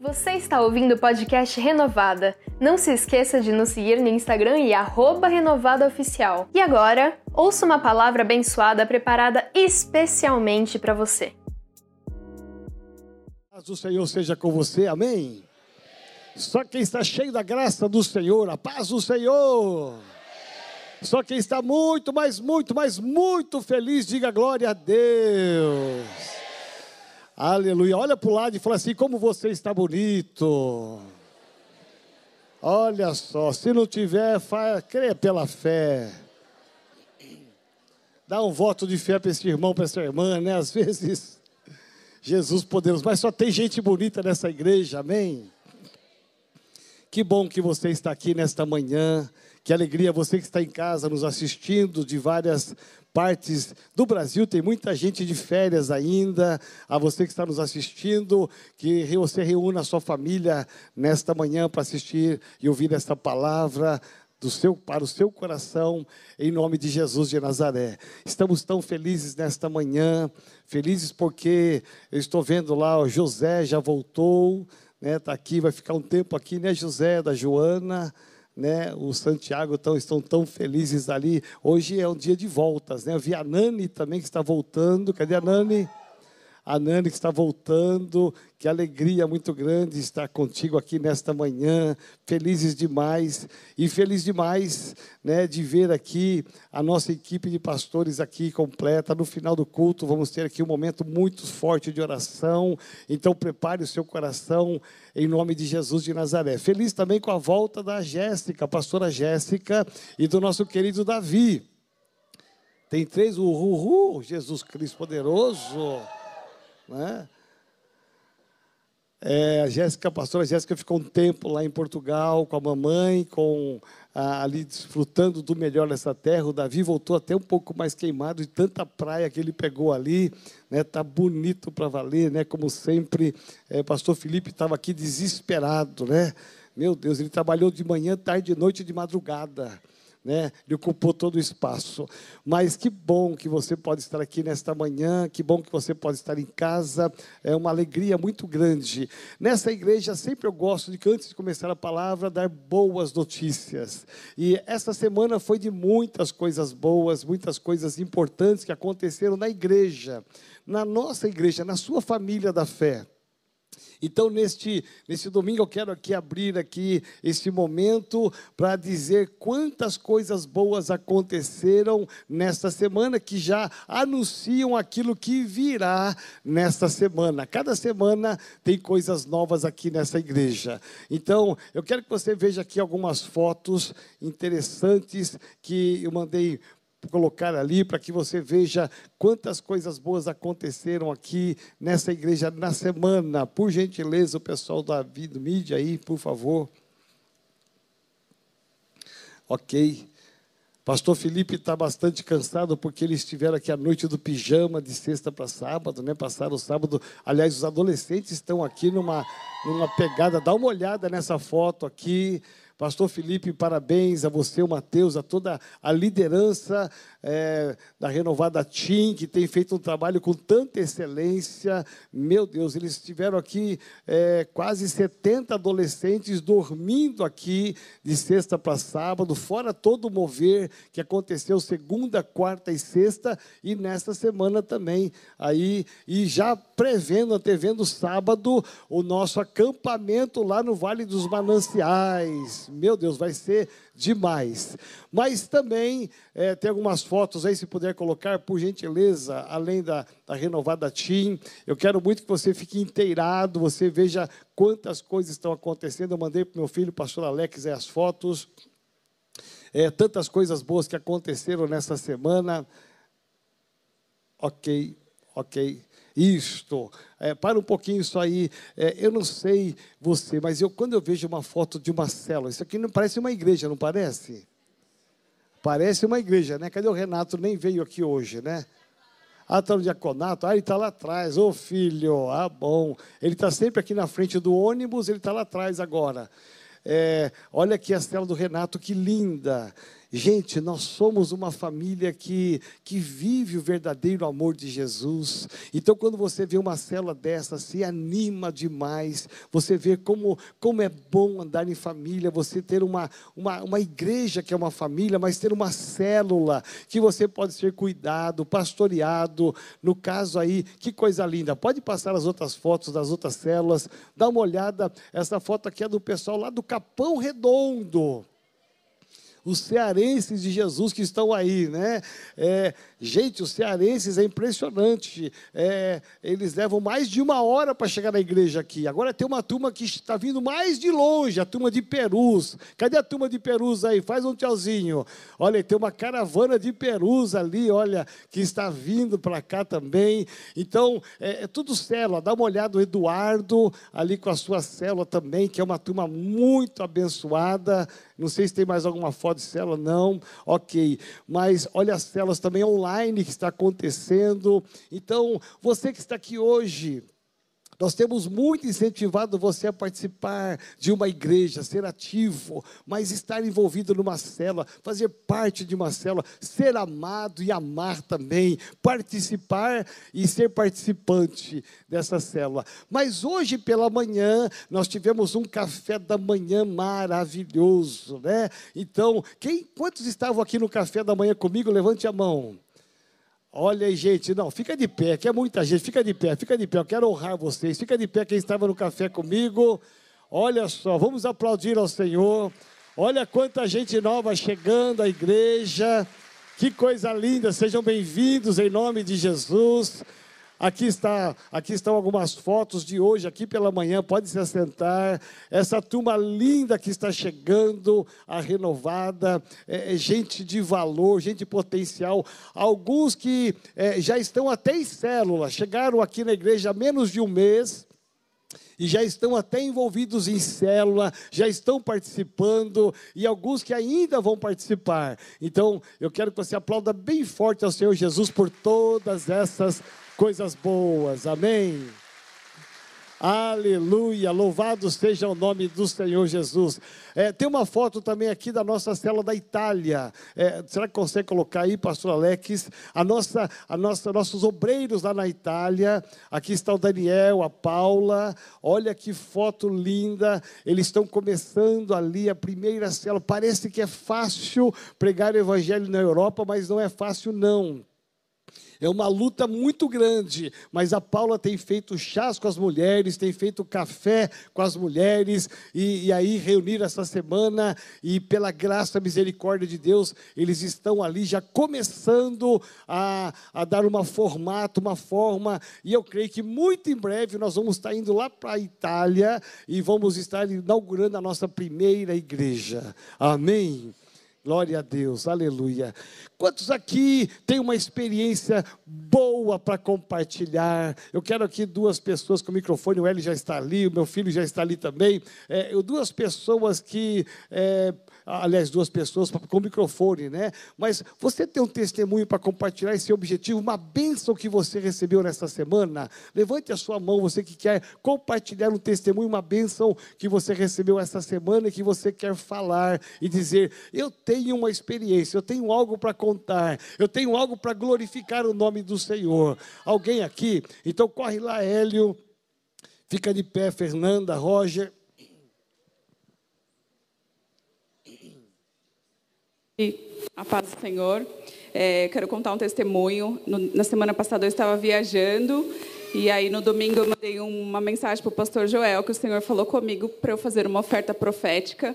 Você está ouvindo o podcast Renovada. Não se esqueça de nos seguir no Instagram e renovadaoficial. E agora, ouça uma palavra abençoada preparada especialmente para você. do Senhor seja com você, amém? Só quem está cheio da graça do Senhor, a paz do Senhor. Só quem está muito, mas muito, mas muito feliz, diga glória a Deus. Aleluia. Olha para o lado e fala assim: como você está bonito. Olha só, se não tiver, fa- creia pela fé. Dá um voto de fé para esse irmão, para essa irmã, né? Às vezes, Jesus poderoso, mas só tem gente bonita nessa igreja, amém? Que bom que você está aqui nesta manhã. Que alegria você que está em casa nos assistindo de várias partes do Brasil. Tem muita gente de férias ainda. A você que está nos assistindo, que você reúna a sua família nesta manhã para assistir e ouvir esta palavra do seu, para o seu coração, em nome de Jesus de Nazaré. Estamos tão felizes nesta manhã, felizes porque eu estou vendo lá, o José já voltou, né? Está aqui, vai ficar um tempo aqui, né, José, da Joana, né? O Santiago tão, estão tão felizes ali. Hoje é um dia de voltas, né? Eu vi a Nani também que está voltando. Cadê a Nani? A Nani que está voltando, que alegria muito grande estar contigo aqui nesta manhã, felizes demais e feliz demais, né, de ver aqui a nossa equipe de pastores aqui completa. No final do culto vamos ter aqui um momento muito forte de oração. Então prepare o seu coração em nome de Jesus de Nazaré. Feliz também com a volta da Jéssica, pastora Jéssica e do nosso querido Davi. Tem três, uhul, Jesus Cristo poderoso né? É, a Jéssica, a pastora Jéssica ficou um tempo lá em Portugal com a mamãe, com ali desfrutando do melhor dessa terra. O Davi voltou até um pouco mais queimado de tanta praia que ele pegou ali, né? Tá bonito para valer, né? Como sempre, é, pastor Felipe estava aqui desesperado, né? Meu Deus, ele trabalhou de manhã, tarde, de noite, de madrugada né? Ele ocupou todo o espaço. Mas que bom que você pode estar aqui nesta manhã, que bom que você pode estar em casa. É uma alegria muito grande. Nessa igreja sempre eu gosto de que antes de começar a palavra dar boas notícias. E essa semana foi de muitas coisas boas, muitas coisas importantes que aconteceram na igreja, na nossa igreja, na sua família da fé. Então, neste, neste domingo, eu quero aqui abrir aqui esse momento para dizer quantas coisas boas aconteceram nesta semana, que já anunciam aquilo que virá nesta semana. Cada semana tem coisas novas aqui nessa igreja. Então, eu quero que você veja aqui algumas fotos interessantes que eu mandei colocar ali para que você veja quantas coisas boas aconteceram aqui nessa igreja na semana. Por gentileza, o pessoal da do mídia aí, por favor. Ok. Pastor Felipe está bastante cansado porque eles estiveram aqui a noite do pijama de sexta para sábado, né? Passaram o sábado. Aliás, os adolescentes estão aqui numa, numa pegada. Dá uma olhada nessa foto aqui. Pastor Felipe, parabéns a você, o Mateus, a toda a liderança é, da Renovada Team, que tem feito um trabalho com tanta excelência. Meu Deus, eles estiveram aqui é, quase 70 adolescentes dormindo aqui de sexta para sábado, fora todo o mover que aconteceu segunda, quarta e sexta, e nesta semana também. Aí, e já prevendo, antevendo sábado, o nosso acampamento lá no Vale dos Mananciais. Meu Deus, vai ser demais. Mas também é, tem algumas fotos aí, se puder colocar, por gentileza, além da, da renovada Team. Eu quero muito que você fique inteirado, você veja quantas coisas estão acontecendo. Eu mandei para o meu filho, pastor Alex, as fotos. É, tantas coisas boas que aconteceram nessa semana. Ok, ok. Isto, é, para um pouquinho isso aí. É, eu não sei você, mas eu quando eu vejo uma foto de uma célula, isso aqui não parece uma igreja, não parece? Parece uma igreja, né? Cadê o Renato? Nem veio aqui hoje, né? Ah, está no diaconato? Ah, ele está lá atrás. Ô filho, ah, bom. Ele está sempre aqui na frente do ônibus, ele está lá atrás agora. É, olha aqui a célula do Renato, que linda. Gente, nós somos uma família que, que vive o verdadeiro amor de Jesus. Então, quando você vê uma célula dessa, se anima demais. Você vê como, como é bom andar em família, você ter uma, uma, uma igreja que é uma família, mas ter uma célula que você pode ser cuidado, pastoreado. No caso aí, que coisa linda. Pode passar as outras fotos das outras células. Dá uma olhada. Essa foto aqui é do pessoal lá do Capão Redondo os cearenses de Jesus que estão aí, né? É, gente, os cearenses é impressionante. É, eles levam mais de uma hora para chegar na igreja aqui. Agora tem uma turma que está vindo mais de longe, a turma de Perus. Cadê a turma de Perus aí? Faz um tchauzinho. Olha, tem uma caravana de Perus ali, olha, que está vindo para cá também. Então, é, é tudo célula. Dá uma olhada o Eduardo ali com a sua célula também, que é uma turma muito abençoada. Não sei se tem mais alguma foto de célula, não. Ok. Mas olha as células também online que está acontecendo. Então, você que está aqui hoje, nós temos muito incentivado você a participar de uma igreja, ser ativo, mas estar envolvido numa célula, fazer parte de uma célula, ser amado e amar também, participar e ser participante dessa célula. Mas hoje pela manhã nós tivemos um café da manhã maravilhoso, né? Então, quem quantos estavam aqui no café da manhã comigo? Levante a mão. Olha aí, gente, não, fica de pé, que é muita gente, fica de pé, fica de pé, eu quero honrar vocês. Fica de pé quem estava no café comigo. Olha só, vamos aplaudir ao Senhor. Olha quanta gente nova chegando à igreja. Que coisa linda, sejam bem-vindos em nome de Jesus. Aqui, está, aqui estão algumas fotos de hoje, aqui pela manhã, pode se assentar. Essa turma linda que está chegando, a renovada, é, é gente de valor, gente potencial. Alguns que é, já estão até em célula, chegaram aqui na igreja há menos de um mês e já estão até envolvidos em célula, já estão participando, e alguns que ainda vão participar. Então, eu quero que você aplauda bem forte ao Senhor Jesus por todas essas coisas boas. Amém. Aleluia, louvado seja o nome do Senhor Jesus. É, tem uma foto também aqui da nossa célula da Itália. É, será que consegue colocar aí, pastor Alex? A nossa, a nossa, nossos obreiros lá na Itália. Aqui está o Daniel, a Paula. Olha que foto linda. Eles estão começando ali a primeira célula. Parece que é fácil pregar o evangelho na Europa, mas não é fácil, não. É uma luta muito grande, mas a Paula tem feito chás com as mulheres, tem feito café com as mulheres, e, e aí reunir essa semana, e pela graça e misericórdia de Deus, eles estão ali já começando a, a dar uma formato, uma forma, e eu creio que muito em breve nós vamos estar indo lá para a Itália e vamos estar inaugurando a nossa primeira igreja. Amém. Glória a Deus, aleluia. Quantos aqui têm uma experiência boa para compartilhar? Eu quero aqui duas pessoas com o microfone, o Eli já está ali, o meu filho já está ali também. É, duas pessoas que é, aliás, duas pessoas com microfone, né? Mas você tem um testemunho para compartilhar esse objetivo, uma bênção que você recebeu nesta semana? Levante a sua mão, você que quer compartilhar um testemunho, uma bênção que você recebeu essa semana e que você quer falar e dizer: Eu tenho uma experiência, eu tenho algo para contar, eu tenho algo para glorificar o nome do Senhor. Alguém aqui? Então corre lá, Hélio. Fica de pé, Fernanda, Roger. A paz do Senhor. É, quero contar um testemunho. No, na semana passada eu estava viajando e aí no domingo eu mandei uma mensagem para o pastor Joel que o Senhor falou comigo para eu fazer uma oferta profética.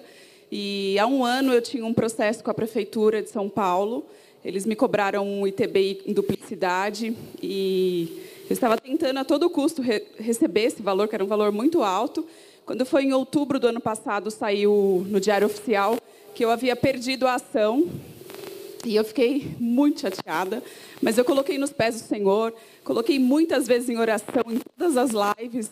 E há um ano eu tinha um processo com a prefeitura de São Paulo. Eles me cobraram um ITBI em duplicidade e eu estava tentando a todo custo re receber esse valor, que era um valor muito alto. Quando foi em outubro do ano passado, saiu no Diário Oficial que eu havia perdido a ação. E eu fiquei muito chateada, mas eu coloquei nos pés do Senhor, coloquei muitas vezes em oração em todas as lives.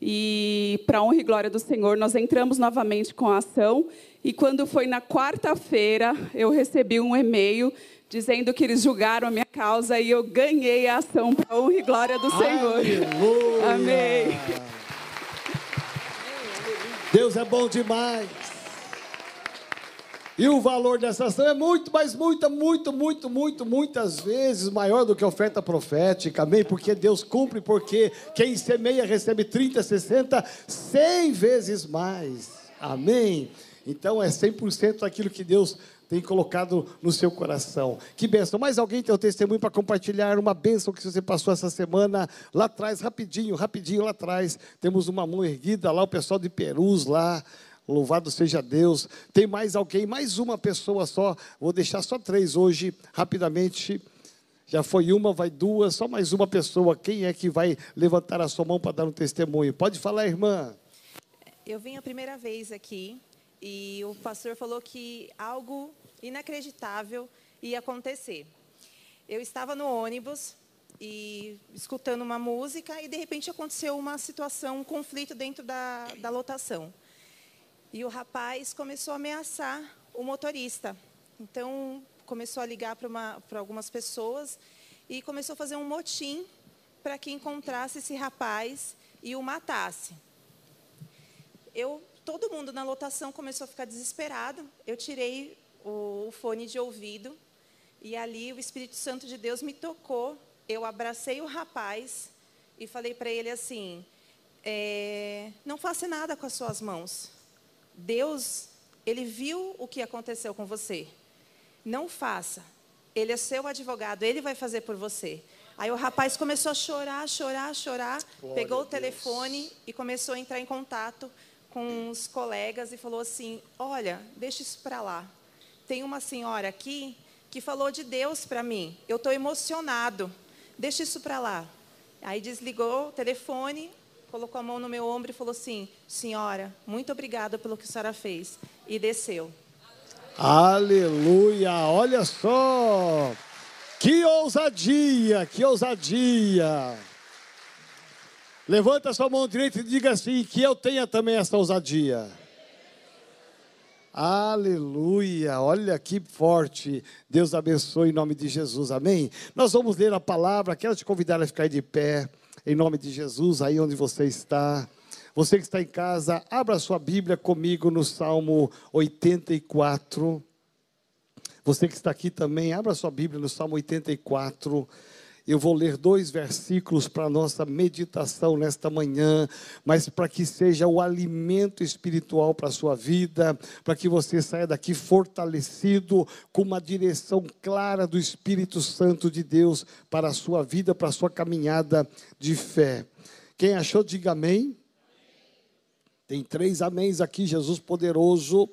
E para honra e glória do Senhor, nós entramos novamente com a ação. E quando foi na quarta-feira, eu recebi um e-mail dizendo que eles julgaram a minha causa e eu ganhei a ação para honra e glória do Senhor. Aleluia. Amém. Deus é bom demais. E o valor dessa ação é muito, mas muito, muito, muito, muito, muitas vezes maior do que a oferta profética, amém? Porque Deus cumpre, porque quem semeia recebe 30, 60, 100 vezes mais, amém? Então é 100% daquilo que Deus tem colocado no seu coração. Que bênção. Mais alguém tem um testemunho para compartilhar? Uma bênção que você passou essa semana lá atrás, rapidinho, rapidinho lá atrás. Temos uma mão erguida lá, o pessoal de Perus lá. Louvado seja Deus. Tem mais alguém, mais uma pessoa só. Vou deixar só três hoje, rapidamente. Já foi uma, vai duas, só mais uma pessoa. Quem é que vai levantar a sua mão para dar um testemunho? Pode falar, irmã. Eu vim a primeira vez aqui e o pastor falou que algo inacreditável ia acontecer. Eu estava no ônibus e escutando uma música e de repente aconteceu uma situação, um conflito dentro da, da lotação. E o rapaz começou a ameaçar o motorista. Então, começou a ligar para algumas pessoas e começou a fazer um motim para que encontrasse esse rapaz e o matasse. Eu, todo mundo na lotação começou a ficar desesperado. Eu tirei o, o fone de ouvido e ali o Espírito Santo de Deus me tocou. Eu abracei o rapaz e falei para ele assim: é, não faça nada com as suas mãos. Deus, ele viu o que aconteceu com você. Não faça. Ele é seu advogado, ele vai fazer por você. Aí o rapaz começou a chorar, chorar, chorar, Glória pegou o telefone e começou a entrar em contato com os colegas e falou assim: Olha, deixa isso para lá. Tem uma senhora aqui que falou de Deus para mim. Eu estou emocionado. Deixa isso para lá. Aí desligou o telefone, colocou a mão no meu ombro e falou assim: Senhora, muito obrigada pelo que a senhora fez. E desceu. Aleluia! Olha só! Que ousadia! Que ousadia! Levanta sua mão direita e diga assim: que eu tenha também essa ousadia. Aleluia, olha que forte. Deus abençoe em nome de Jesus, amém? Nós vamos ler a palavra, quero te convidar a ficar de pé em nome de Jesus, aí onde você está. Você que está em casa, abra sua Bíblia comigo no Salmo 84. Você que está aqui também, abra sua Bíblia no Salmo 84. Eu vou ler dois versículos para a nossa meditação nesta manhã, mas para que seja o alimento espiritual para a sua vida, para que você saia daqui fortalecido, com uma direção clara do Espírito Santo de Deus para a sua vida, para a sua caminhada de fé. Quem achou, diga amém. Tem três améns aqui, Jesus poderoso.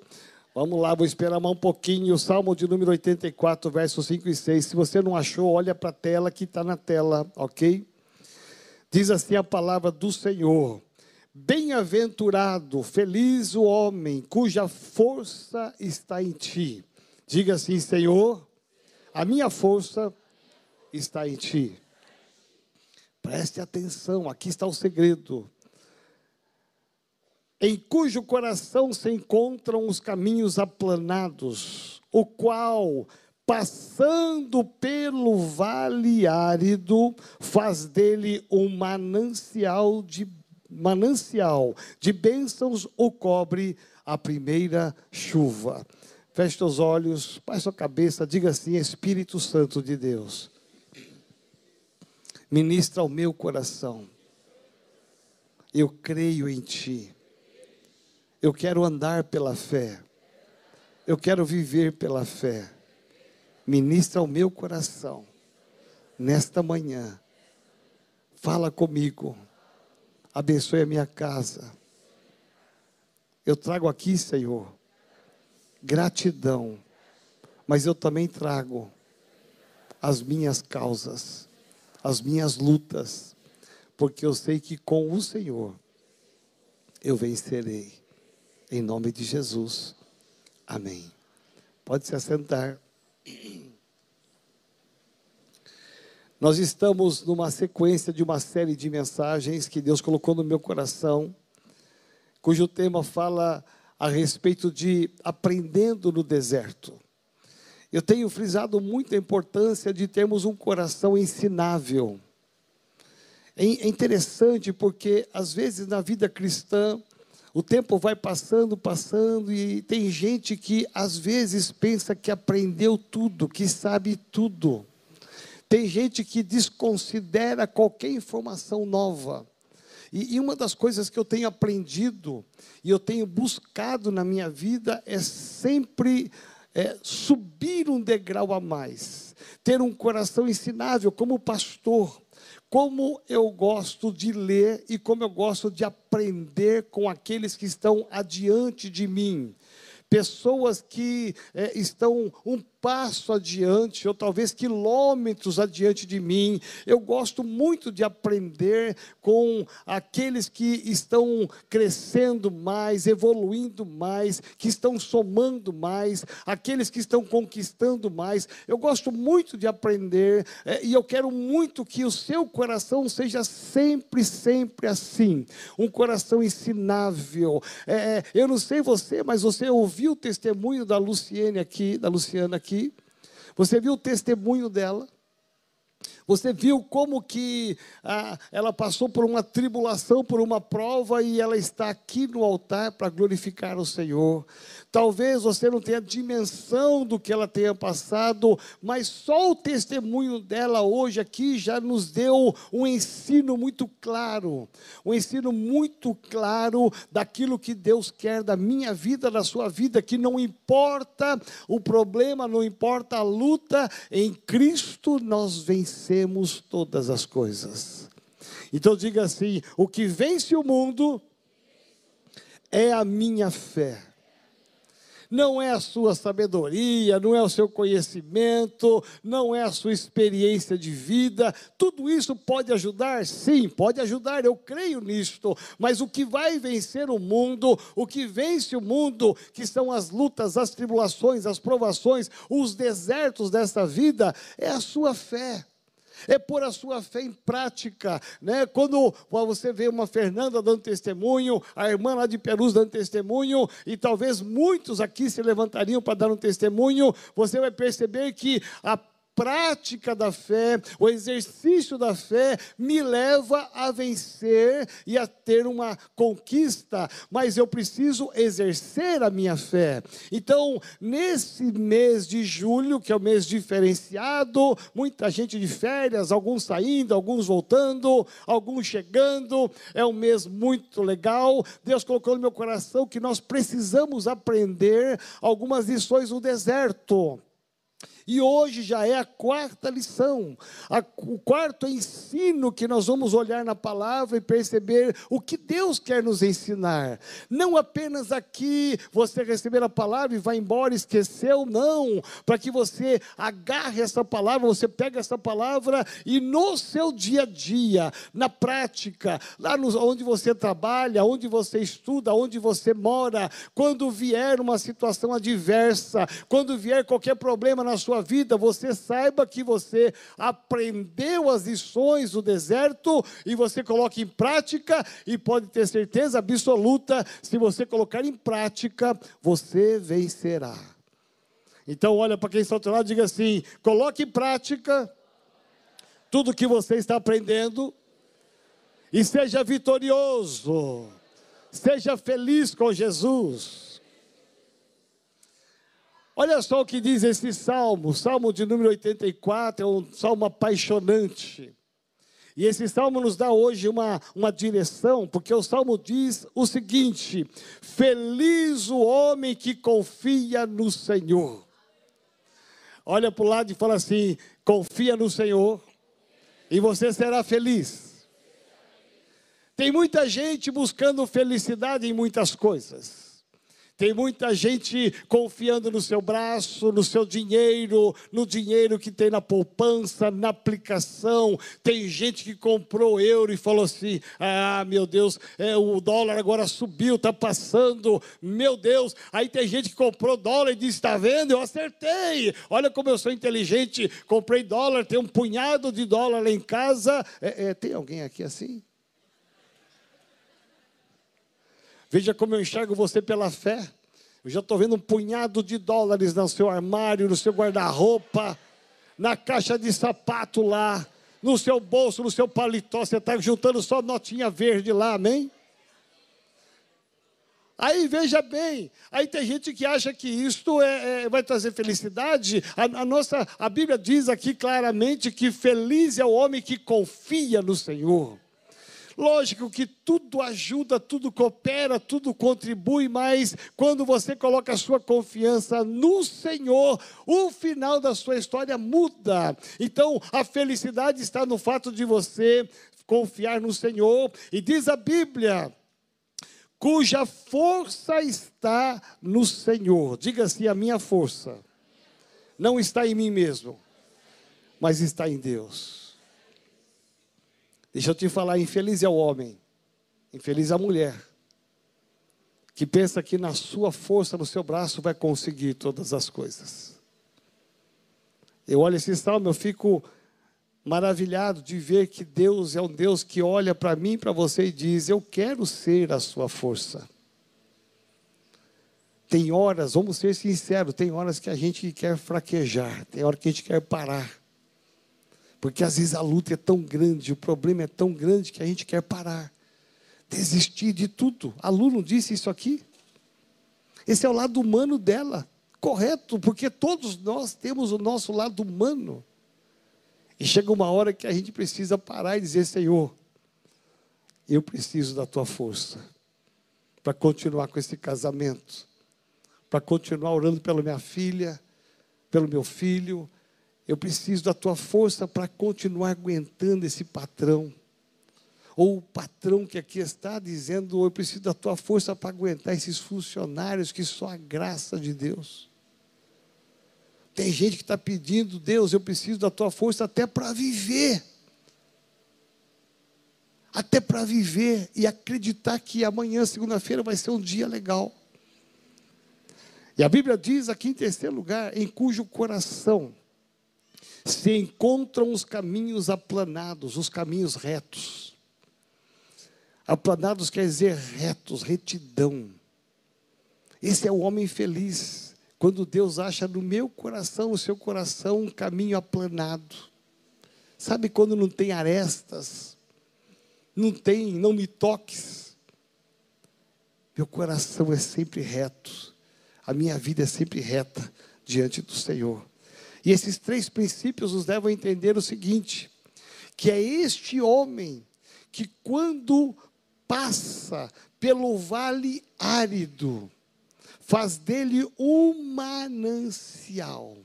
Vamos lá, vou esperar mais um pouquinho. Salmo de número 84, versos 5 e 6. Se você não achou, olha para a tela que está na tela, ok? Diz assim a palavra do Senhor: Bem-aventurado, feliz o homem cuja força está em ti. Diga assim, Senhor, a minha força está em ti. Preste atenção, aqui está o segredo em cujo coração se encontram os caminhos aplanados, o qual, passando pelo vale árido, faz dele um manancial de manancial de bênçãos o cobre a primeira chuva. Feche os olhos, baixe sua cabeça, diga assim: Espírito Santo de Deus, ministra o meu coração. Eu creio em Ti eu quero andar pela fé. Eu quero viver pela fé. Ministra o meu coração nesta manhã. Fala comigo. Abençoe a minha casa. Eu trago aqui, Senhor, gratidão, mas eu também trago as minhas causas, as minhas lutas, porque eu sei que com o Senhor eu vencerei. Em nome de Jesus. Amém. Pode se assentar. Nós estamos numa sequência de uma série de mensagens que Deus colocou no meu coração, cujo tema fala a respeito de aprendendo no deserto. Eu tenho frisado muito a importância de termos um coração ensinável. É interessante porque, às vezes, na vida cristã, o tempo vai passando, passando, e tem gente que às vezes pensa que aprendeu tudo, que sabe tudo. Tem gente que desconsidera qualquer informação nova. E, e, uma das coisas que eu tenho aprendido e eu tenho buscado na minha vida é sempre é, subir um degrau a mais, ter um coração ensinável como pastor. Como eu gosto de ler e como eu gosto de aprender com aqueles que estão adiante de mim. Pessoas que é, estão um passo adiante, ou talvez quilômetros adiante de mim. Eu gosto muito de aprender com aqueles que estão crescendo mais, evoluindo mais, que estão somando mais, aqueles que estão conquistando mais. Eu gosto muito de aprender é, e eu quero muito que o seu coração seja sempre, sempre assim um coração ensinável. É, eu não sei você, mas você ouviu o testemunho da Luciene aqui, da Luciana aqui aqui. Você viu o testemunho dela. Você viu como que ah, ela passou por uma tribulação, por uma prova, e ela está aqui no altar para glorificar o Senhor. Talvez você não tenha dimensão do que ela tenha passado, mas só o testemunho dela hoje aqui já nos deu um ensino muito claro, um ensino muito claro daquilo que Deus quer da minha vida, da sua vida, que não importa o problema, não importa a luta, em Cristo nós vencemos todas as coisas. Então diga assim: o que vence o mundo é a minha fé não é a sua sabedoria, não é o seu conhecimento, não é a sua experiência de vida. Tudo isso pode ajudar? Sim, pode ajudar, eu creio nisto. Mas o que vai vencer o mundo, o que vence o mundo, que são as lutas, as tribulações, as provações, os desertos dessa vida, é a sua fé é pôr a sua fé em prática. Né? Quando você vê uma Fernanda dando testemunho, a irmã lá de Perus dando testemunho, e talvez muitos aqui se levantariam para dar um testemunho, você vai perceber que a prática da fé, o exercício da fé, me leva a vencer e a ter uma conquista, mas eu preciso exercer a minha fé. Então, nesse mês de julho, que é o mês diferenciado, muita gente de férias, alguns saindo, alguns voltando, alguns chegando, é um mês muito legal. Deus colocou no meu coração que nós precisamos aprender algumas lições no deserto. E hoje já é a quarta lição, a, o quarto ensino que nós vamos olhar na palavra e perceber o que Deus quer nos ensinar. Não apenas aqui você receber a palavra e vai embora, esqueceu, não. Para que você agarre essa palavra, você pega essa palavra e no seu dia a dia, na prática, lá no, onde você trabalha, onde você estuda, onde você mora, quando vier uma situação adversa, quando vier qualquer problema na sua sua vida, você saiba que você aprendeu as lições do deserto e você coloca em prática e pode ter certeza absoluta, se você colocar em prática, você vencerá. Então, olha para quem está ao outro lado e diga assim: coloque em prática tudo que você está aprendendo e seja vitorioso, seja feliz com Jesus. Olha só o que diz esse salmo, salmo de número 84, é um salmo apaixonante. E esse salmo nos dá hoje uma, uma direção, porque o salmo diz o seguinte: Feliz o homem que confia no Senhor. Olha para o lado e fala assim: confia no Senhor e você será feliz. Tem muita gente buscando felicidade em muitas coisas. Tem muita gente confiando no seu braço, no seu dinheiro, no dinheiro que tem na poupança, na aplicação. Tem gente que comprou euro e falou assim: ah, meu Deus, é, o dólar agora subiu, está passando, meu Deus. Aí tem gente que comprou dólar e disse: está vendo, eu acertei. Olha como eu sou inteligente, comprei dólar, tem um punhado de dólar lá em casa. É, é, tem alguém aqui assim? Veja como eu enxergo você pela fé. Eu já estou vendo um punhado de dólares no seu armário, no seu guarda-roupa, na caixa de sapato lá, no seu bolso, no seu paletó. Você está juntando só notinha verde lá, amém? Aí veja bem, aí tem gente que acha que isto é, é, vai trazer felicidade. A, a, nossa, a Bíblia diz aqui claramente que feliz é o homem que confia no Senhor. Lógico que tudo ajuda, tudo coopera, tudo contribui, mas quando você coloca a sua confiança no Senhor, o final da sua história muda. Então, a felicidade está no fato de você confiar no Senhor, e diz a Bíblia, cuja força está no Senhor. Diga assim: a minha força não está em mim mesmo, mas está em Deus. Deixa eu te falar, infeliz é o homem, infeliz é a mulher, que pensa que na sua força, no seu braço, vai conseguir todas as coisas. Eu olho esse salmo, eu fico maravilhado de ver que Deus é um Deus que olha para mim, para você e diz: Eu quero ser a sua força. Tem horas, vamos ser sinceros, tem horas que a gente quer fraquejar, tem horas que a gente quer parar. Porque às vezes a luta é tão grande, o problema é tão grande que a gente quer parar, desistir de tudo. A Lu disse isso aqui? Esse é o lado humano dela, correto, porque todos nós temos o nosso lado humano. E chega uma hora que a gente precisa parar e dizer: Senhor, eu preciso da tua força para continuar com esse casamento, para continuar orando pela minha filha, pelo meu filho eu preciso da tua força para continuar aguentando esse patrão. Ou o patrão que aqui está dizendo: Eu preciso da tua força para aguentar esses funcionários que só a graça de Deus. Tem gente que está pedindo, Deus, eu preciso da tua força até para viver. Até para viver e acreditar que amanhã, segunda-feira, vai ser um dia legal. E a Bíblia diz aqui em terceiro lugar, em cujo coração se encontram os caminhos aplanados, os caminhos retos. Aplanados quer dizer retos, retidão. Esse é o homem feliz, quando Deus acha no meu coração, no seu coração, um caminho aplanado. Sabe quando não tem arestas? Não tem, não me toques. Meu coração é sempre reto. A minha vida é sempre reta diante do Senhor. E esses três princípios nos levam a entender o seguinte: que é este homem que, quando passa pelo vale árido, faz dele um manancial.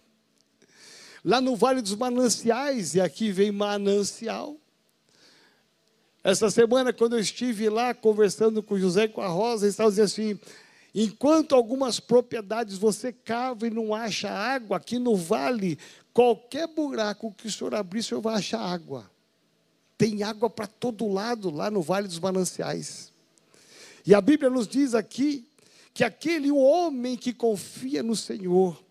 Lá no Vale dos Mananciais, e aqui vem manancial. Essa semana, quando eu estive lá conversando com José e com a Rosa, eles estavam dizendo assim: Enquanto algumas propriedades você cava e não acha água, aqui no vale, qualquer buraco que o senhor abrir, o senhor vai achar água. Tem água para todo lado lá no Vale dos Mananciais. E a Bíblia nos diz aqui que aquele homem que confia no Senhor,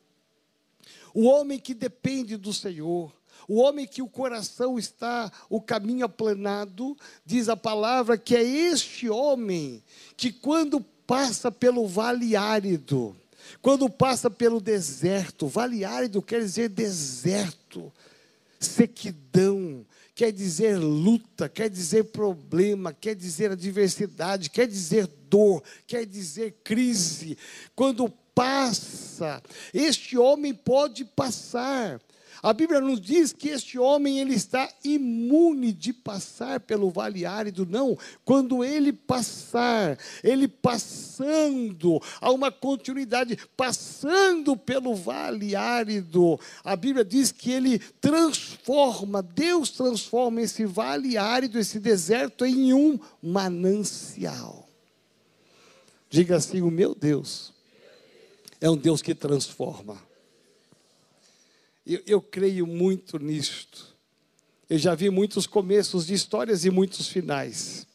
o homem que depende do Senhor, o homem que o coração está, o caminho aplanado, diz a palavra que é este homem que, quando passa pelo vale árido, quando passa pelo deserto, vale árido quer dizer deserto, sequidão, quer dizer luta, quer dizer problema, quer dizer adversidade, quer dizer dor, quer dizer crise. Quando passa, este homem pode passar a Bíblia nos diz que este homem ele está imune de passar pelo vale árido, não. Quando ele passar, ele passando, há uma continuidade, passando pelo vale árido, a Bíblia diz que ele transforma, Deus transforma esse vale árido, esse deserto, em um manancial. Diga assim: o meu Deus é um Deus que transforma. Eu, eu creio muito nisto. Eu já vi muitos começos de histórias e muitos finais.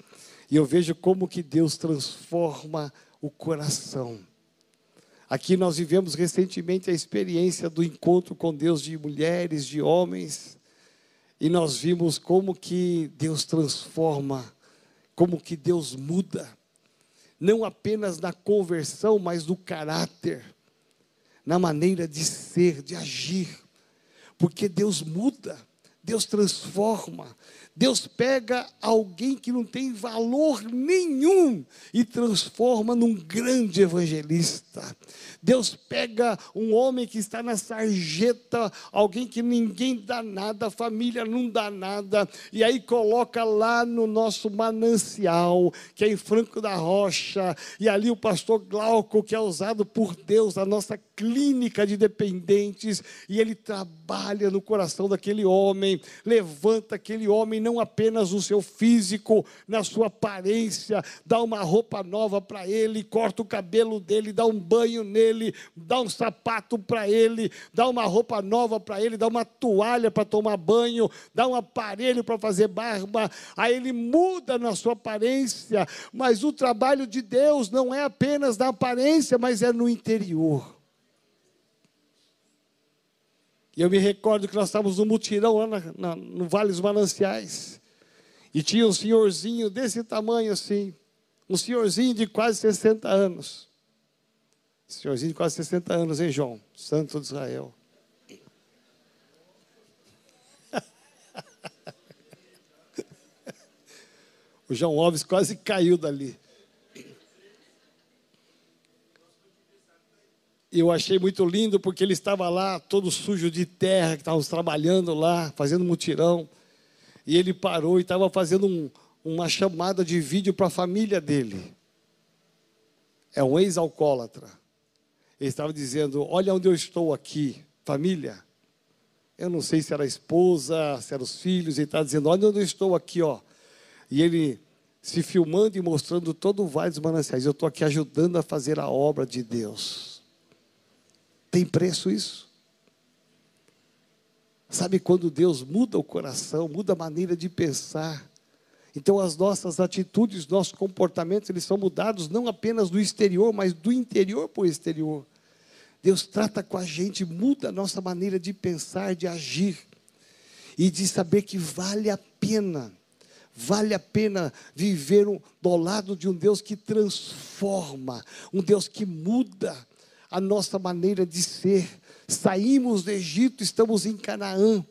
E eu vejo como que Deus transforma o coração. Aqui nós vivemos recentemente a experiência do encontro com Deus de mulheres, de homens, e nós vimos como que Deus transforma, como que Deus muda, não apenas na conversão, mas no caráter, na maneira de ser, de agir porque Deus muda. Deus transforma. Deus pega alguém que não tem valor nenhum e transforma num grande evangelista. Deus pega um homem que está na sarjeta, alguém que ninguém dá nada, a família não dá nada, e aí coloca lá no nosso manancial, que é em Franco da Rocha, e ali o pastor Glauco, que é usado por Deus, a nossa clínica de dependentes, e ele trabalha no coração daquele homem, levanta aquele homem, não apenas o seu físico, na sua aparência, dá uma roupa nova para ele, corta o cabelo dele, dá um banho nele, dá um sapato para ele, dá uma roupa nova para ele, dá uma toalha para tomar banho, dá um aparelho para fazer barba, aí ele muda na sua aparência, mas o trabalho de Deus não é apenas na aparência, mas é no interior. E eu me recordo que nós estávamos no mutirão lá na, na, no Vale dos Mananciais. E tinha um senhorzinho desse tamanho assim. Um senhorzinho de quase 60 anos. Senhorzinho de quase 60 anos, hein, João? Santo de Israel. o João Alves quase caiu dali. Eu achei muito lindo porque ele estava lá todo sujo de terra, que estávamos trabalhando lá, fazendo mutirão. E ele parou e estava fazendo um, uma chamada de vídeo para a família dele. É um ex-alcoólatra. Ele estava dizendo: Olha onde eu estou aqui, família. Eu não sei se era a esposa, se eram os filhos. Ele estava dizendo: Olha onde eu estou aqui, ó. E ele se filmando e mostrando todo o Vale dos Mananciais. Eu estou aqui ajudando a fazer a obra de Deus. Tem preço isso? Sabe quando Deus muda o coração, muda a maneira de pensar? Então as nossas atitudes, nossos comportamentos, eles são mudados não apenas do exterior, mas do interior para o exterior. Deus trata com a gente, muda a nossa maneira de pensar, de agir e de saber que vale a pena, vale a pena viver do lado de um Deus que transforma, um Deus que muda, a nossa maneira de ser. Saímos do Egito, estamos em Canaã,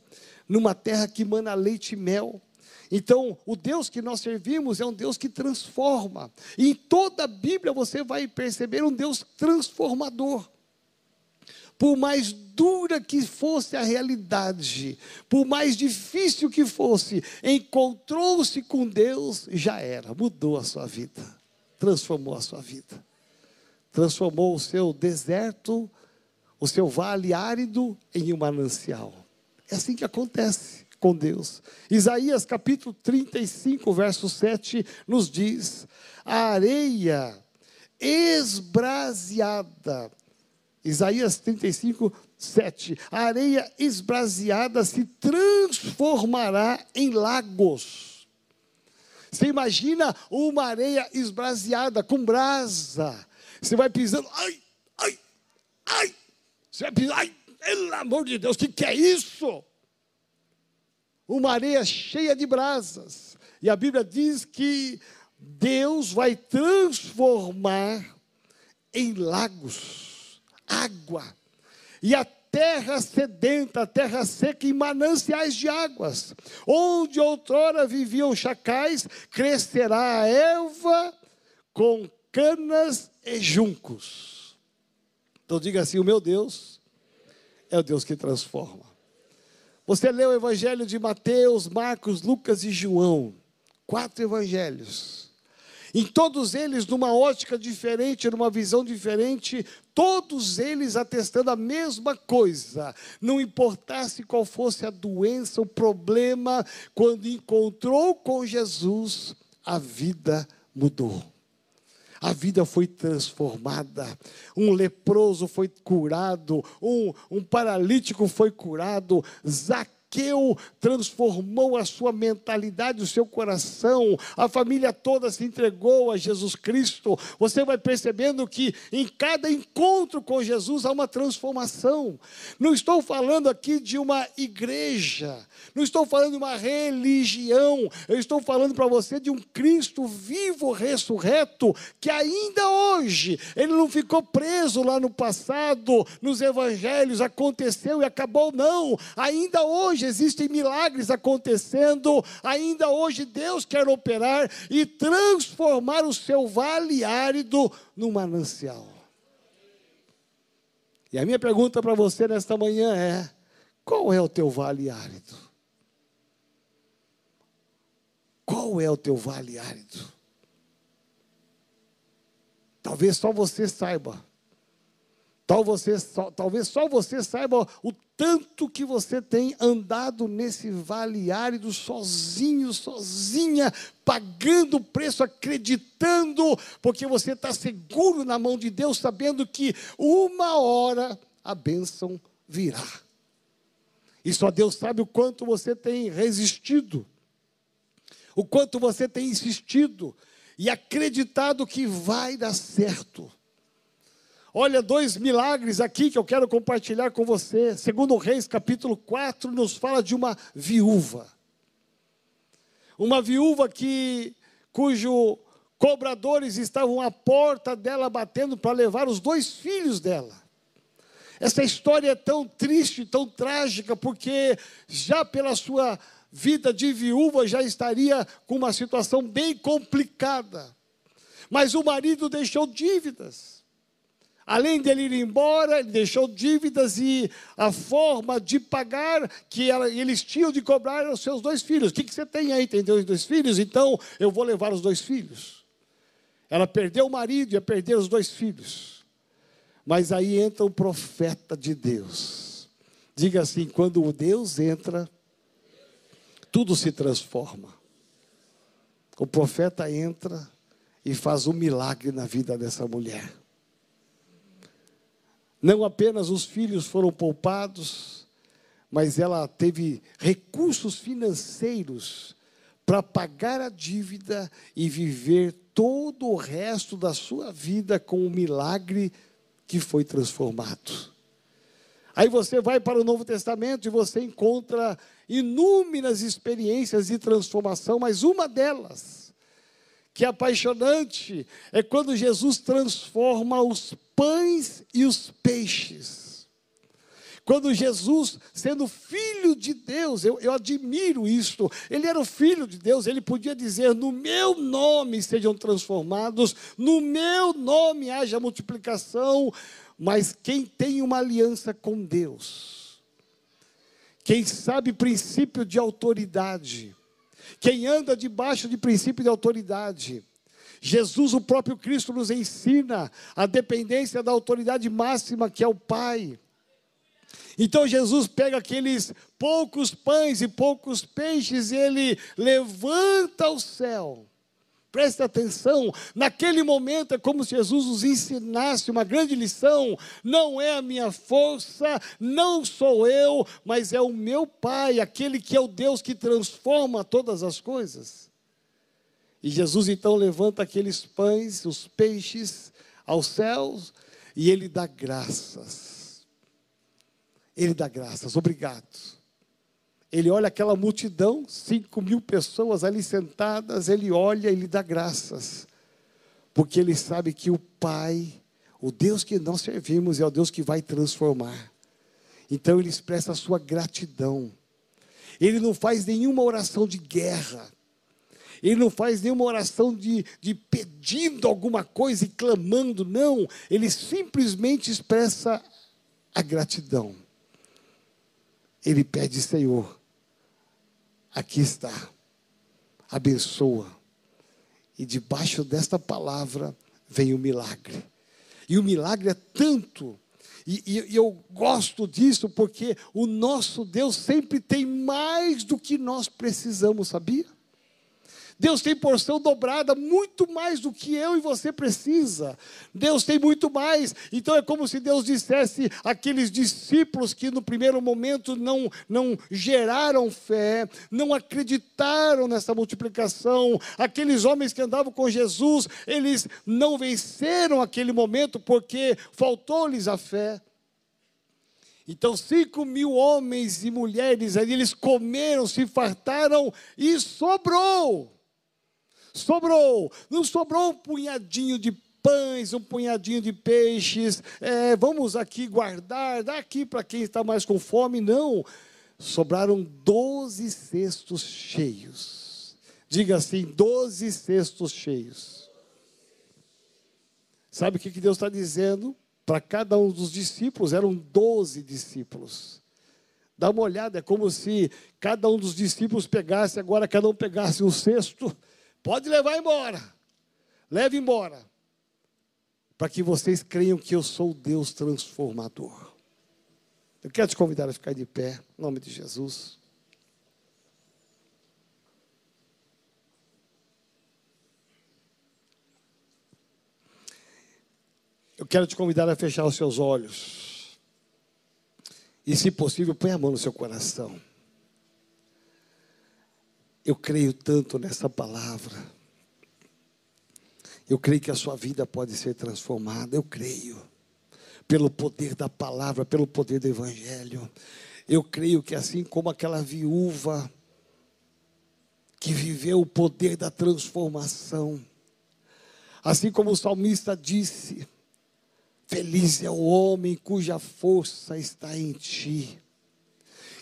numa terra que mana leite e mel. Então, o Deus que nós servimos é um Deus que transforma. E em toda a Bíblia você vai perceber um Deus transformador. Por mais dura que fosse a realidade, por mais difícil que fosse, encontrou-se com Deus, já era, mudou a sua vida, transformou a sua vida transformou o seu deserto, o seu vale árido, em um manancial. É assim que acontece com Deus. Isaías capítulo 35, verso 7 nos diz: a areia esbraseada. Isaías 35, 7. A areia esbraseada se transformará em lagos. Você imagina uma areia esbraseada com brasa você vai pisando, ai, ai, ai. Você vai pisando, ai, pelo amor de Deus, o que, que é isso? Uma areia cheia de brasas. E a Bíblia diz que Deus vai transformar em lagos, água. E a terra sedenta, terra seca, em mananciais de águas. Onde outrora viviam chacais, crescerá a erva com canas e juncos. Então diga assim: o meu Deus é o Deus que transforma. Você lê o evangelho de Mateus, Marcos, Lucas e João, quatro evangelhos. Em todos eles, numa ótica diferente, numa visão diferente, todos eles atestando a mesma coisa. Não importasse qual fosse a doença, o problema, quando encontrou com Jesus, a vida mudou a vida foi transformada. Um leproso foi curado, um, um paralítico foi curado, Zaqueu transformou a sua mentalidade, o seu coração, a família toda se entregou a Jesus Cristo. Você vai percebendo que em cada encontro com Jesus há uma transformação. Não estou falando aqui de uma igreja, não estou falando de uma religião, eu estou falando para você de um Cristo vivo, ressurreto, que ainda hoje, ele não ficou preso lá no passado, nos evangelhos, aconteceu e acabou, não, ainda hoje hoje existem milagres acontecendo, ainda hoje Deus quer operar e transformar o seu vale árido num manancial. E a minha pergunta para você nesta manhã é: qual é o teu vale árido? Qual é o teu vale árido? Talvez só você saiba. Talvez, só, talvez só você saiba o tanto que você tem andado nesse vale árido sozinho, sozinha, pagando o preço, acreditando, porque você está seguro na mão de Deus, sabendo que uma hora a bênção virá. E só Deus sabe o quanto você tem resistido, o quanto você tem insistido e acreditado que vai dar certo. Olha, dois milagres aqui que eu quero compartilhar com você. Segundo Reis, capítulo 4, nos fala de uma viúva. Uma viúva que cujo cobradores estavam à porta dela batendo para levar os dois filhos dela. Essa história é tão triste, tão trágica, porque já pela sua vida de viúva já estaria com uma situação bem complicada. Mas o marido deixou dívidas. Além dele ir embora, ele deixou dívidas e a forma de pagar que ela, eles tinham de cobrar eram os seus dois filhos. O que, que você tem aí? Tem dois, dois filhos? Então eu vou levar os dois filhos. Ela perdeu o marido, ia perder os dois filhos. Mas aí entra o profeta de Deus. Diga assim: quando Deus entra, tudo se transforma. O profeta entra e faz um milagre na vida dessa mulher. Não apenas os filhos foram poupados, mas ela teve recursos financeiros para pagar a dívida e viver todo o resto da sua vida com o milagre que foi transformado. Aí você vai para o Novo Testamento e você encontra inúmeras experiências de transformação, mas uma delas, que é apaixonante, é quando Jesus transforma os pães e os peixes. Quando Jesus, sendo filho de Deus, eu, eu admiro isto, ele era o filho de Deus, ele podia dizer: No meu nome sejam transformados, no meu nome haja multiplicação, mas quem tem uma aliança com Deus, quem sabe princípio de autoridade, quem anda debaixo de princípio de autoridade, Jesus, o próprio Cristo, nos ensina a dependência da autoridade máxima que é o Pai. Então Jesus pega aqueles poucos pães e poucos peixes e ele levanta o céu. Presta atenção, naquele momento é como se Jesus nos ensinasse uma grande lição: não é a minha força, não sou eu, mas é o meu Pai, aquele que é o Deus que transforma todas as coisas. E Jesus então levanta aqueles pães, os peixes aos céus e ele dá graças. Ele dá graças, obrigado. Ele olha aquela multidão, cinco mil pessoas ali sentadas, ele olha e lhe dá graças, porque ele sabe que o Pai, o Deus que nós servimos, é o Deus que vai transformar. Então ele expressa a sua gratidão. Ele não faz nenhuma oração de guerra. Ele não faz nenhuma oração de, de pedindo alguma coisa e clamando, não. Ele simplesmente expressa a gratidão. Ele pede, Senhor, aqui está, abençoa. E debaixo desta palavra vem o milagre. E o milagre é tanto e, e, eu gosto disso porque o nosso Deus sempre tem mais do que nós precisamos, sabia? Deus tem porção dobrada, muito mais do que eu e você precisa. Deus tem muito mais. Então é como se Deus dissesse aqueles discípulos que no primeiro momento não, não geraram fé, não acreditaram nessa multiplicação, aqueles homens que andavam com Jesus, eles não venceram aquele momento porque faltou-lhes a fé. Então, cinco mil homens e mulheres ali, eles comeram, se fartaram e sobrou. Sobrou, não sobrou um punhadinho de pães, um punhadinho de peixes, é, vamos aqui guardar, dá aqui para quem está mais com fome, não. sobraram doze cestos cheios. Diga assim: doze cestos cheios. Sabe o que Deus está dizendo? Para cada um dos discípulos, eram doze discípulos. Dá uma olhada, é como se cada um dos discípulos pegasse, agora cada um pegasse um cesto. Pode levar embora. Leve embora. Para que vocês creiam que eu sou o Deus transformador. Eu quero te convidar a ficar de pé, em nome de Jesus. Eu quero te convidar a fechar os seus olhos. E, se possível, põe a mão no seu coração. Eu creio tanto nessa palavra. Eu creio que a sua vida pode ser transformada. Eu creio pelo poder da palavra, pelo poder do Evangelho. Eu creio que assim como aquela viúva que viveu o poder da transformação, assim como o salmista disse, feliz é o homem cuja força está em ti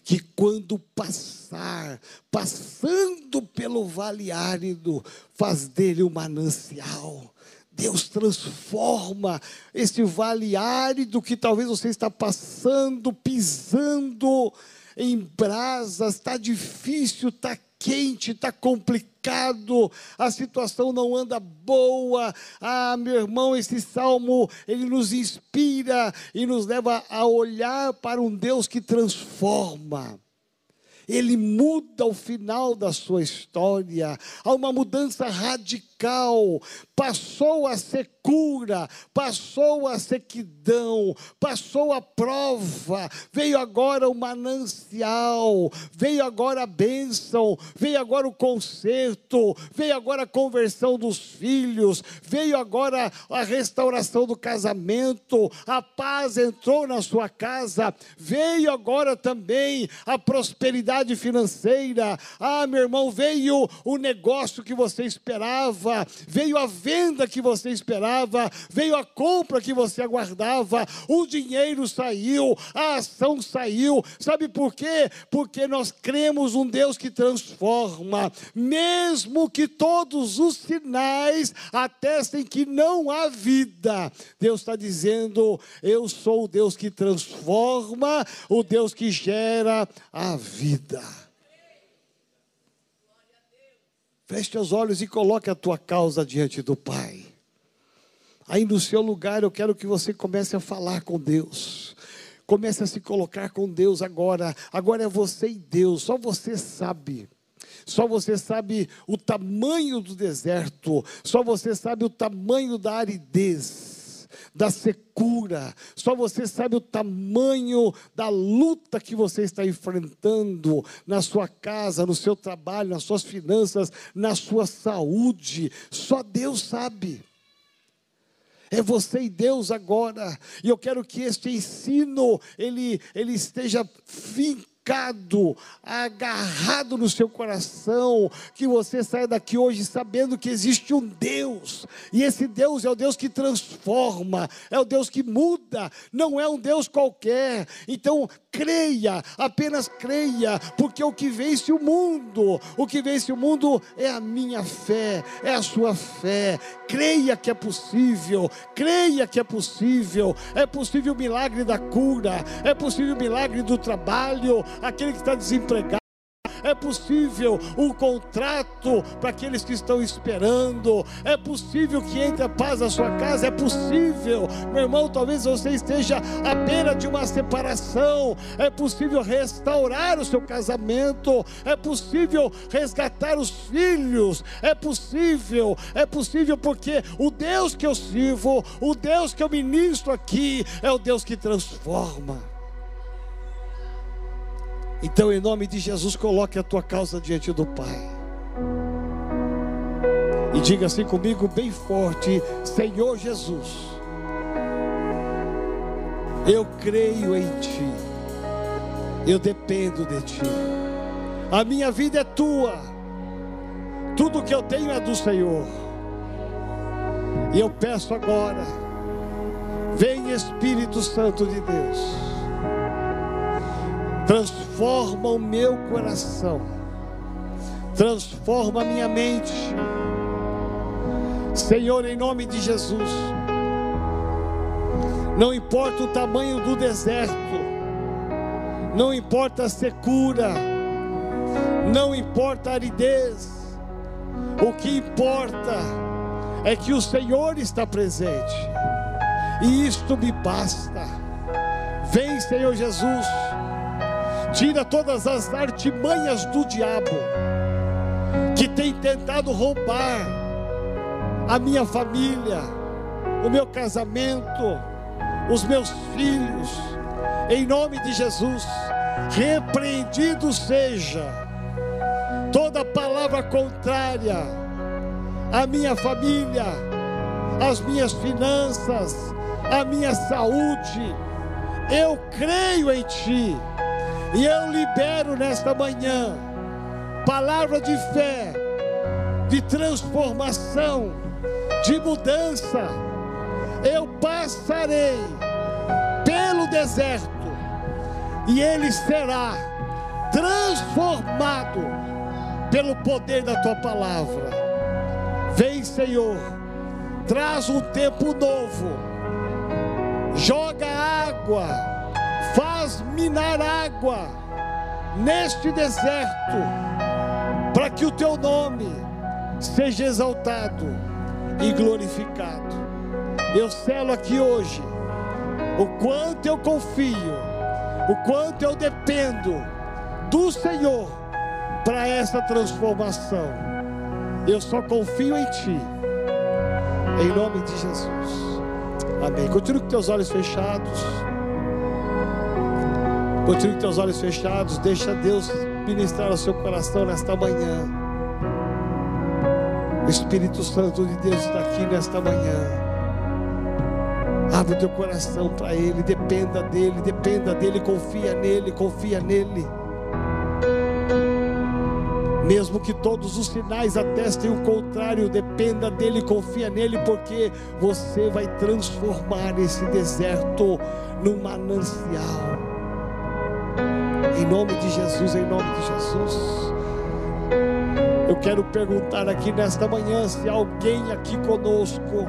que quando passar, passando pelo vale árido, faz dele um manancial. Deus transforma esse vale árido que talvez você está passando, pisando em brasas, está difícil, está quente, está complicado, a situação não anda boa. Ah, meu irmão, esse salmo, ele nos inspira e nos leva a olhar para um Deus que transforma ele muda o final da sua história. Há uma mudança radical. Passou a ser cura, passou a sequidão, passou a prova, veio agora o manancial, veio agora a bênção, veio agora o conserto, veio agora a conversão dos filhos, veio agora a restauração do casamento, a paz entrou na sua casa, veio agora também a prosperidade financeira. Ah, meu irmão, veio o negócio que você esperava, veio a venda que você esperava veio a compra que você aguardava, o dinheiro saiu, a ação saiu. Sabe por quê? Porque nós cremos um Deus que transforma, mesmo que todos os sinais atestem que não há vida. Deus está dizendo: Eu sou o Deus que transforma, o Deus que gera a vida. Feche os olhos e coloque a tua causa diante do Pai. Aí no seu lugar eu quero que você comece a falar com Deus. Comece a se colocar com Deus agora. Agora é você e Deus, só você sabe. Só você sabe o tamanho do deserto, só você sabe o tamanho da aridez, da secura, só você sabe o tamanho da luta que você está enfrentando na sua casa, no seu trabalho, nas suas finanças, na sua saúde. Só Deus sabe. É você e Deus agora. E eu quero que este ensino ele, ele esteja fincado agarrado no seu coração, que você saia daqui hoje sabendo que existe um Deus, e esse Deus é o Deus que transforma, é o Deus que muda, não é um Deus qualquer. Então, creia, apenas creia, porque o que vence o mundo, o que vence o mundo é a minha fé, é a sua fé. Creia que é possível, creia que é possível, é possível o milagre da cura, é possível o milagre do trabalho, aquele que está desempregado é possível um contrato para aqueles que estão esperando, é possível que entre a paz na sua casa, é possível, meu irmão, talvez você esteja à beira de uma separação, é possível restaurar o seu casamento, é possível resgatar os filhos, é possível, é possível porque o Deus que eu sirvo, o Deus que eu ministro aqui, é o Deus que transforma. Então, em nome de Jesus, coloque a tua causa diante do Pai. E diga assim comigo, bem forte: Senhor Jesus, eu creio em Ti, eu dependo de Ti, a minha vida é Tua, tudo que eu tenho é do Senhor. E eu peço agora, vem Espírito Santo de Deus Transforma o meu coração, transforma a minha mente. Senhor, em nome de Jesus, não importa o tamanho do deserto, não importa a secura, não importa a aridez, o que importa é que o Senhor está presente, e isto me basta. Vem, Senhor Jesus, tira todas as artimanhas do diabo que tem tentado roubar a minha família, o meu casamento, os meus filhos, em nome de Jesus, repreendido seja toda palavra contrária à minha família, às minhas finanças, à minha saúde. Eu creio em Ti e eu libero nesta manhã palavra de fé, de transformação, de mudança. Eu passarei pelo deserto e ele será transformado pelo poder da tua palavra. Vem, Senhor, traz um tempo novo, joga água, faz minar água neste deserto, para que o teu nome seja exaltado e glorificado. Eu selo aqui hoje o quanto eu confio, o quanto eu dependo do Senhor para essa transformação. Eu só confio em Ti, em nome de Jesus. Amém. Continue com teus olhos fechados. Continue com teus olhos fechados. Deixa Deus ministrar o seu coração nesta manhã. O Espírito Santo de Deus está aqui nesta manhã. Abre o teu coração para Ele, dependa dEle, dependa dEle, confia nele, confia nele. Mesmo que todos os sinais atestem o contrário, dependa dele, confia nele, porque você vai transformar esse deserto num manancial. Em nome de Jesus, em nome de Jesus. Eu quero perguntar aqui nesta manhã se alguém aqui conosco,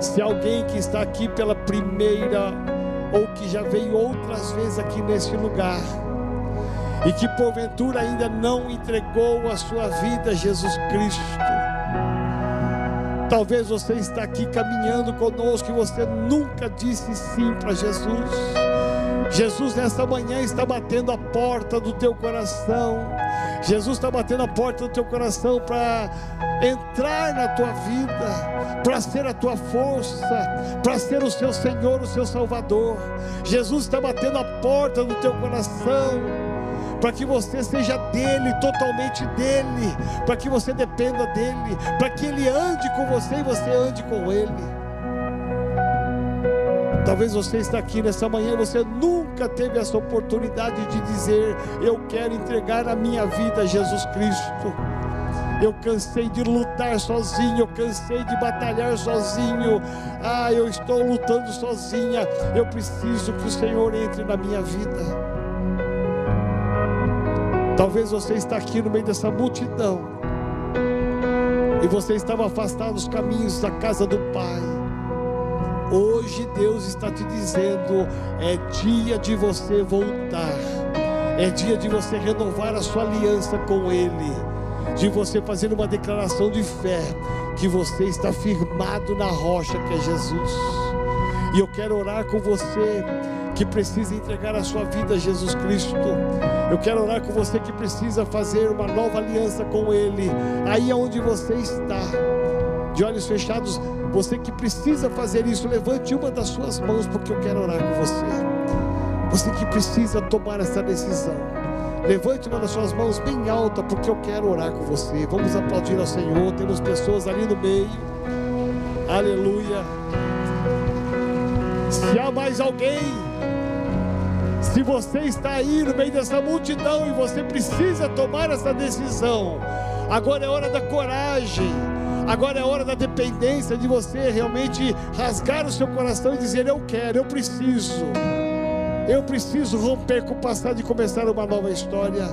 se alguém que está aqui pela primeira ou que já veio outras vezes aqui nesse lugar e que porventura ainda não entregou a sua vida a Jesus Cristo. Talvez você está aqui caminhando conosco e você nunca disse sim para Jesus. Jesus nesta manhã está batendo a porta do teu coração. Jesus está batendo a porta do teu coração para entrar na tua vida, para ser a tua força, para ser o seu Senhor, o seu Salvador. Jesus está batendo a porta do teu coração para que você seja dele, totalmente dele, para que você dependa dele, para que ele ande com você e você ande com ele. Talvez você está aqui nessa manhã, você nunca teve essa oportunidade de dizer: Eu quero entregar a minha vida a Jesus Cristo. Eu cansei de lutar sozinho, eu cansei de batalhar sozinho. Ah, eu estou lutando sozinha. Eu preciso que o Senhor entre na minha vida. Talvez você está aqui no meio dessa multidão e você estava afastado dos caminhos da casa do Pai. Hoje Deus está te dizendo: é dia de você voltar, é dia de você renovar a sua aliança com Ele, de você fazer uma declaração de fé que você está firmado na rocha que é Jesus. E eu quero orar com você que precisa entregar a sua vida a Jesus Cristo. Eu quero orar com você que precisa fazer uma nova aliança com Ele. Aí onde você está, de olhos fechados, você que precisa fazer isso, levante uma das suas mãos, porque eu quero orar com você. Você que precisa tomar essa decisão. Levante uma das suas mãos bem alta, porque eu quero orar com você. Vamos aplaudir ao Senhor. Temos pessoas ali no meio. Aleluia. Se há mais alguém se você está aí no meio dessa multidão e você precisa tomar essa decisão, agora é hora da coragem, agora é hora da dependência de você realmente rasgar o seu coração e dizer: Eu quero, eu preciso. Eu preciso romper com o passado e começar uma nova história.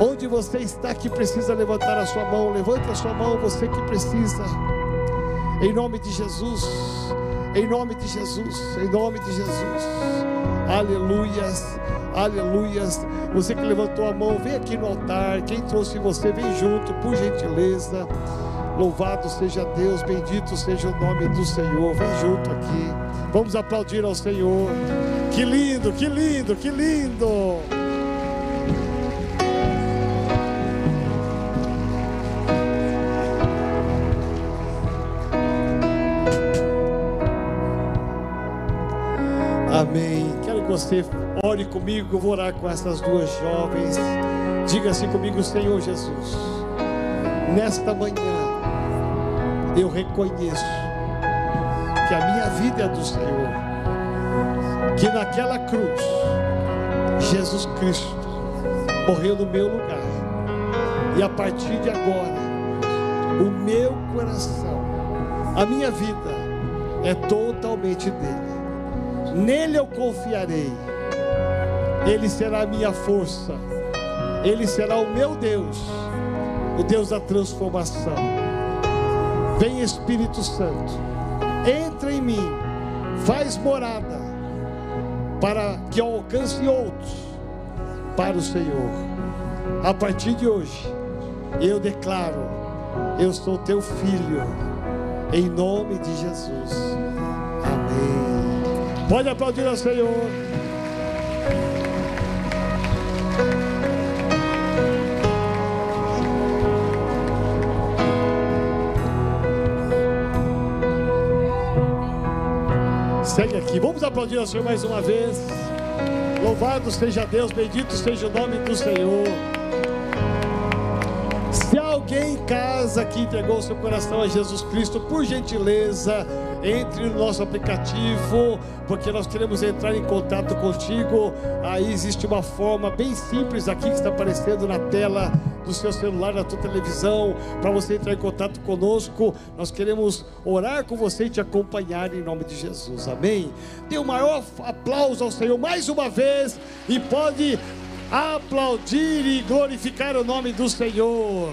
Onde você está que precisa levantar a sua mão, levante a sua mão, você que precisa. Em nome de Jesus. Em nome de Jesus. Em nome de Jesus. Aleluias. Aleluias. Você que levantou a mão, vem aqui no altar. Quem trouxe você, vem junto, por gentileza. Louvado seja Deus, bendito seja o nome do Senhor. Vem junto aqui. Vamos aplaudir ao Senhor. Que lindo, que lindo, que lindo. Você ore comigo. Eu vou orar com essas duas jovens. Diga assim comigo, Senhor Jesus. Nesta manhã eu reconheço que a minha vida é do Senhor, que naquela cruz, Jesus Cristo morreu no meu lugar, e a partir de agora, o meu coração, a minha vida é totalmente dele, nele eu confiarei, ele será a minha força, ele será o meu Deus, o Deus da transformação. Vem Espírito Santo, entra em mim, faz morada, para que eu alcance outros para o Senhor. A partir de hoje, eu declaro: eu sou teu filho, em nome de Jesus. Amém. Pode aplaudir ao Senhor. Segue aqui. Vamos aplaudir ao Senhor mais uma vez. Louvado seja Deus, bendito seja o nome do Senhor. Alguém em casa que entregou seu coração a Jesus Cristo, por gentileza, entre no nosso aplicativo, porque nós queremos entrar em contato contigo. Aí existe uma forma bem simples aqui que está aparecendo na tela do seu celular, da tua televisão, para você entrar em contato conosco. Nós queremos orar com você e te acompanhar em nome de Jesus. Amém. Dê o um maior aplauso ao Senhor mais uma vez e pode aplaudir e glorificar o nome do Senhor.